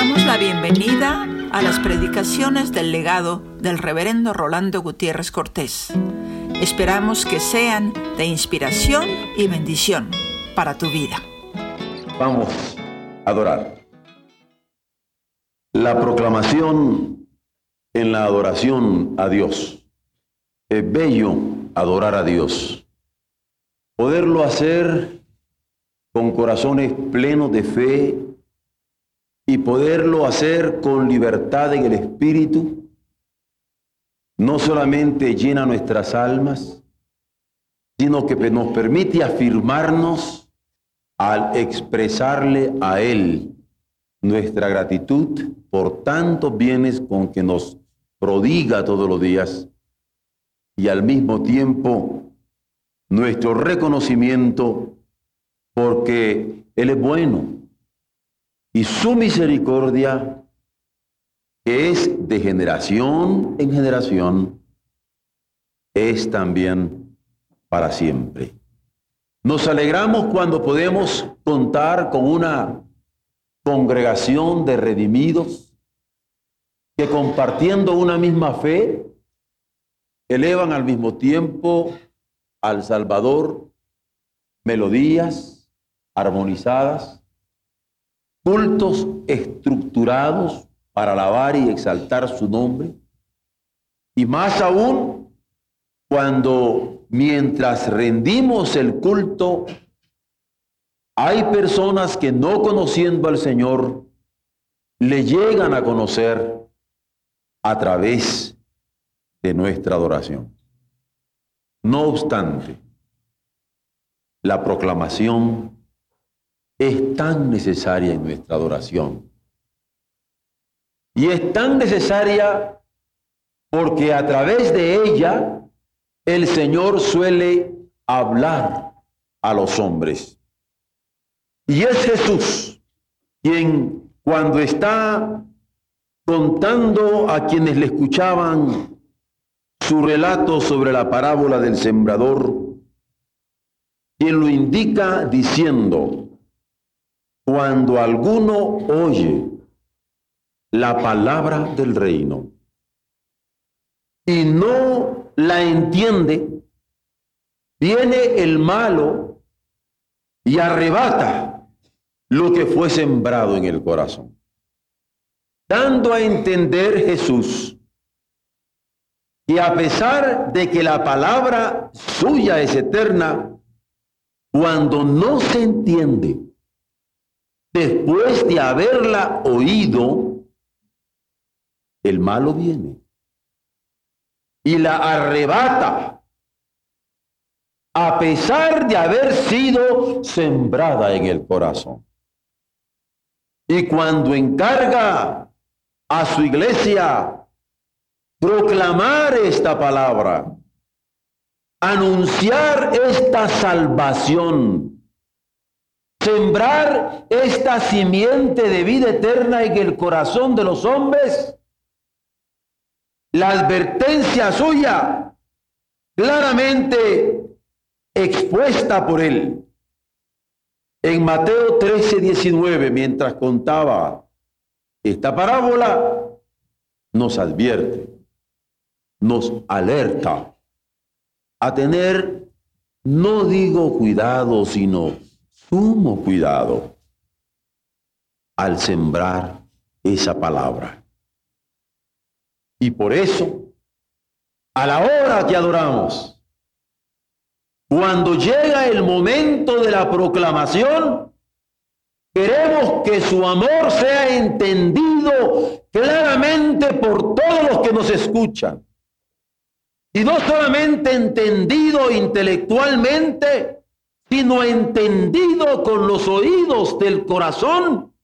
damos la bienvenida a las predicaciones del legado del reverendo Rolando Gutiérrez Cortés. Esperamos que sean de inspiración y bendición para tu vida. Vamos a adorar. La proclamación en la adoración a Dios. Es bello adorar a Dios. Poderlo hacer con corazones plenos de fe y poderlo hacer con libertad en el Espíritu, no solamente llena nuestras almas, sino que nos permite afirmarnos al expresarle a Él nuestra gratitud por tantos bienes con que nos prodiga todos los días y al mismo tiempo nuestro reconocimiento porque Él es bueno y su misericordia, que es de generación en generación, es también para siempre. Nos alegramos cuando podemos contar con una congregación de redimidos que compartiendo una misma fe, elevan al mismo tiempo al Salvador melodías armonizadas cultos estructurados para alabar y exaltar su nombre. Y más aún cuando mientras rendimos el culto, hay personas que no conociendo al Señor, le llegan a conocer a través de nuestra adoración. No obstante, la proclamación es tan necesaria en nuestra adoración. Y es tan necesaria porque a través de ella el Señor suele hablar a los hombres. Y es Jesús quien cuando está contando a quienes le escuchaban su relato sobre la parábola del sembrador, quien lo indica diciendo, cuando alguno oye la palabra del reino y no la entiende, viene el malo y arrebata lo que fue sembrado en el corazón. Dando a entender Jesús que a pesar de que la palabra suya es eterna, cuando no se entiende, después de haberla oído, el malo viene y la arrebata a pesar de haber sido sembrada en el corazón. Y cuando encarga a su iglesia proclamar esta palabra, anunciar esta salvación, sembrar esta simiente de vida eterna en el corazón de los hombres, la advertencia suya claramente expuesta por él. En Mateo 13, 19, mientras contaba esta parábola, nos advierte, nos alerta a tener, no digo cuidado, sino sumo cuidado al sembrar esa palabra. Y por eso, a la hora que adoramos, cuando llega el momento de la proclamación, queremos que su amor sea entendido claramente por todos los que nos escuchan. Y no solamente entendido intelectualmente, sino entendido con los oídos del corazón,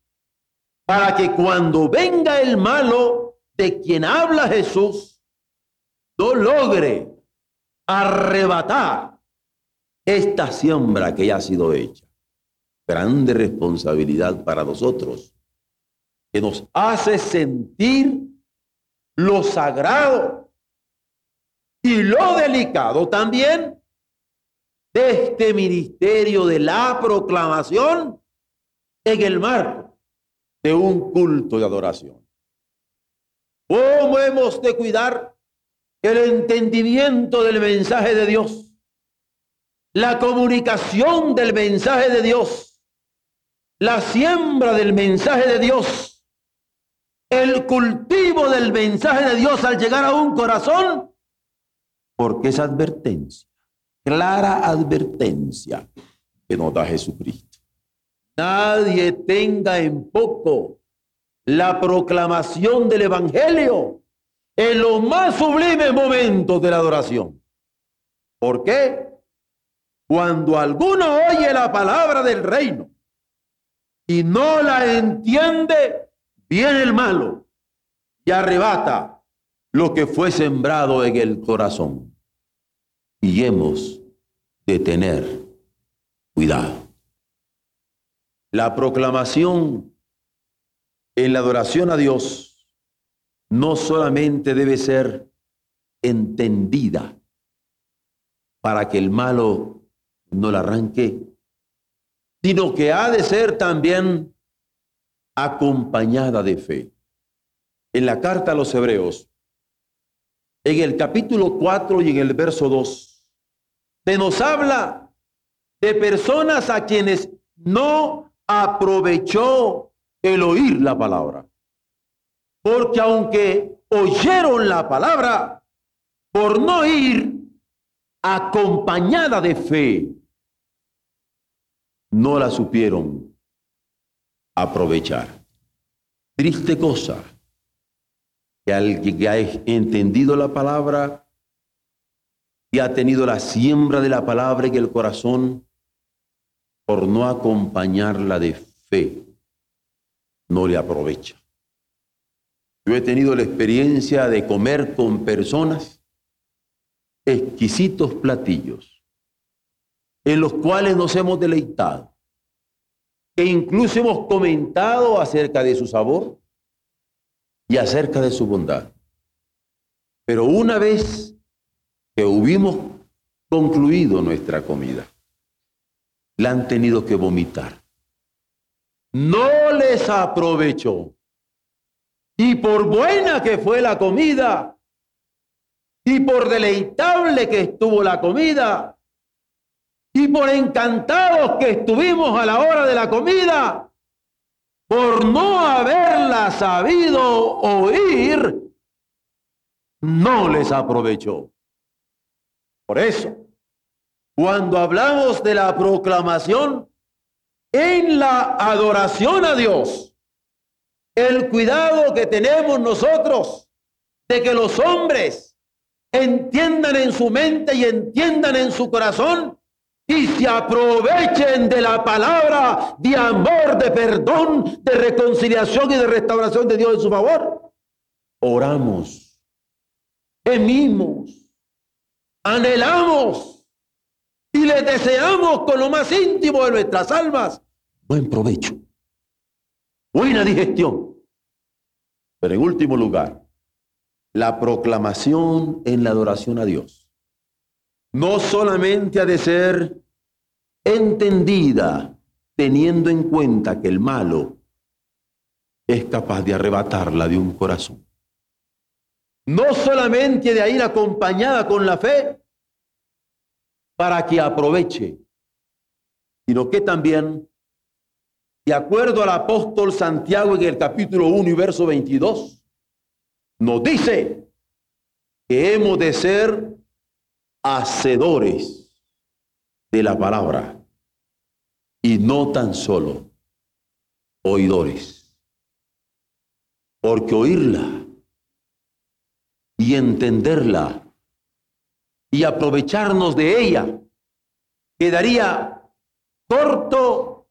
para que cuando venga el malo de quien habla Jesús, no logre arrebatar esta siembra que ya ha sido hecha. Grande responsabilidad para nosotros, que nos hace sentir lo sagrado y lo delicado también de este ministerio de la proclamación en el marco de un culto de adoración. ¿Cómo hemos de cuidar el entendimiento del mensaje de Dios? La comunicación del mensaje de Dios. La siembra del mensaje de Dios. El cultivo del mensaje de Dios al llegar a un corazón. Porque es advertencia, clara advertencia que nos Jesucristo. Nadie tenga en poco la proclamación del Evangelio en los más sublimes momentos de la adoración. ¿Por qué? Cuando alguno oye la palabra del reino y no la entiende, viene el malo y arrebata lo que fue sembrado en el corazón. De tener cuidado. La proclamación en la adoración a Dios no solamente debe ser entendida para que el malo no la arranque, sino que ha de ser también acompañada de fe. En la carta a los Hebreos, en el capítulo 4 y en el verso 2, se nos habla de personas a quienes no aprovechó el oír la palabra. Porque aunque oyeron la palabra, por no ir acompañada de fe, no la supieron aprovechar. Triste cosa que alguien que ha entendido la palabra ha tenido la siembra de la palabra en el corazón, por no acompañarla de fe, no le aprovecha. Yo he tenido la experiencia de comer con personas exquisitos platillos en los cuales nos hemos deleitado, e incluso hemos comentado acerca de su sabor y acerca de su bondad. Pero una vez que hubimos concluido nuestra comida, la han tenido que vomitar no les aprovechó. Y por buena que fue la comida, y por deleitable que estuvo la comida, y por encantados que estuvimos a la hora de la comida, por no haberla sabido oír, no les aprovechó. Por eso, cuando hablamos de la proclamación, en la adoración a Dios, el cuidado que tenemos nosotros de que los hombres entiendan en su mente y entiendan en su corazón y se aprovechen de la palabra de amor, de perdón, de reconciliación y de restauración de Dios en su favor. Oramos, gemimos, anhelamos y le deseamos con lo más íntimo de nuestras almas buen provecho, buena digestión. Pero en último lugar, la proclamación en la adoración a Dios no solamente ha de ser entendida teniendo en cuenta que el malo es capaz de arrebatarla de un corazón. No solamente de ir acompañada con la fe para que aproveche, sino que también de acuerdo al apóstol Santiago en el capítulo 1 y verso 22, nos dice que hemos de ser hacedores de la palabra y no tan solo oidores. Porque oírla y entenderla y aprovecharnos de ella quedaría corto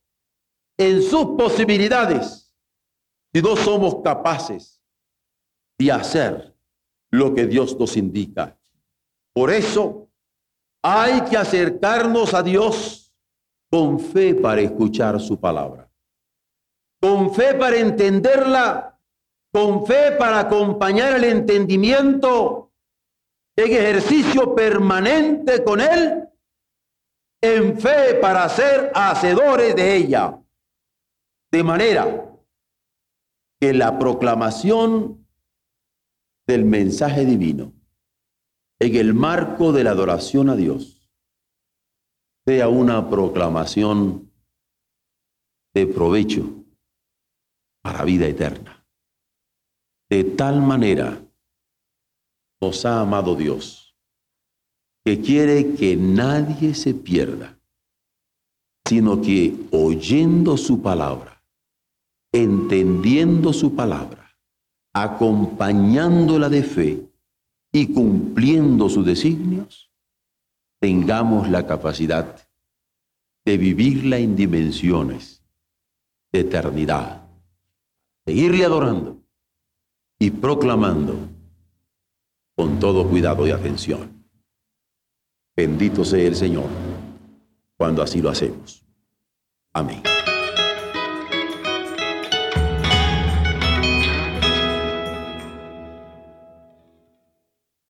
en sus posibilidades si no somos capaces de hacer lo que Dios nos indica. Por eso hay que acercarnos a Dios con fe para escuchar su palabra, con fe para entenderla, con fe para acompañar el entendimiento en ejercicio permanente con Él, en fe para ser hacedores de ella. De manera que la proclamación del mensaje divino en el marco de la adoración a Dios sea una proclamación de provecho para vida eterna. De tal manera nos ha amado Dios, que quiere que nadie se pierda, sino que oyendo su palabra, entendiendo su palabra, acompañándola de fe y cumpliendo sus designios, tengamos la capacidad de vivirla en dimensiones de eternidad, seguirle adorando y proclamando con todo cuidado y atención. Bendito sea el Señor cuando así lo hacemos. Amén.